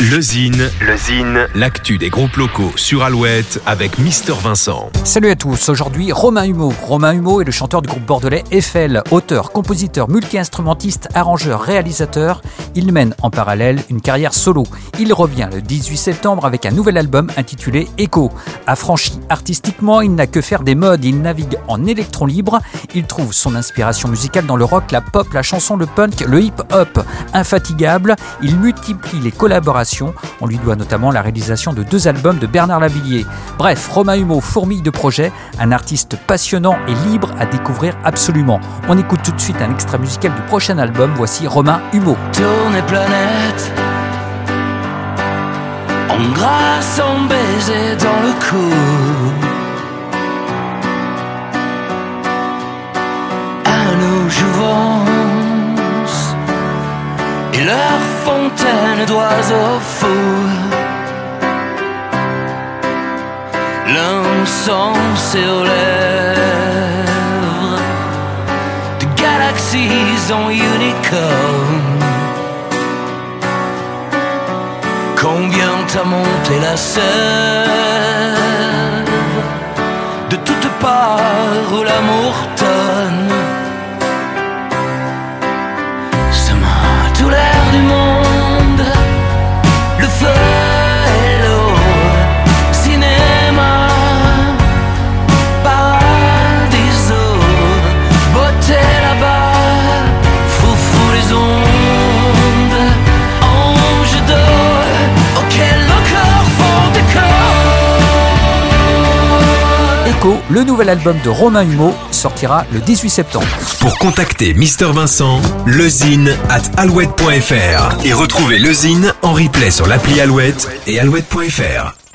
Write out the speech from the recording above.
Le Zine, l'actu des groupes locaux sur Alouette avec Mister Vincent. Salut à tous, aujourd'hui Romain Humeau. Romain Humeau est le chanteur du groupe bordelais Eiffel, auteur, compositeur, multi-instrumentiste, arrangeur, réalisateur. Il mène en parallèle une carrière solo. Il revient le 18 septembre avec un nouvel album intitulé Echo. Affranchi artistiquement, il n'a que faire des modes, il navigue en électron libre. Il trouve son inspiration musicale dans le rock, la pop, la chanson, le punk, le hip-hop. Infatigable, il multiplie les collaborations on lui doit notamment la réalisation de deux albums de Bernard Lavillier. Bref, Romain Humeau fourmille de projets, un artiste passionnant et libre à découvrir absolument. On écoute tout de suite un extrait musical du prochain album. Voici Romain Humeau. Tourne planète. Leur fontaine d'oiseaux fous. L'encens aux lèvres de galaxies en unicorn. Combien t'as monté la sève? De toutes parts où l'amour tonne. Le nouvel album de Romain Humeau, sortira le 18 septembre. Pour contacter Mister Vincent, lezine at alouette.fr et retrouver le Zine en replay sur l'appli Alouette et alouette.fr.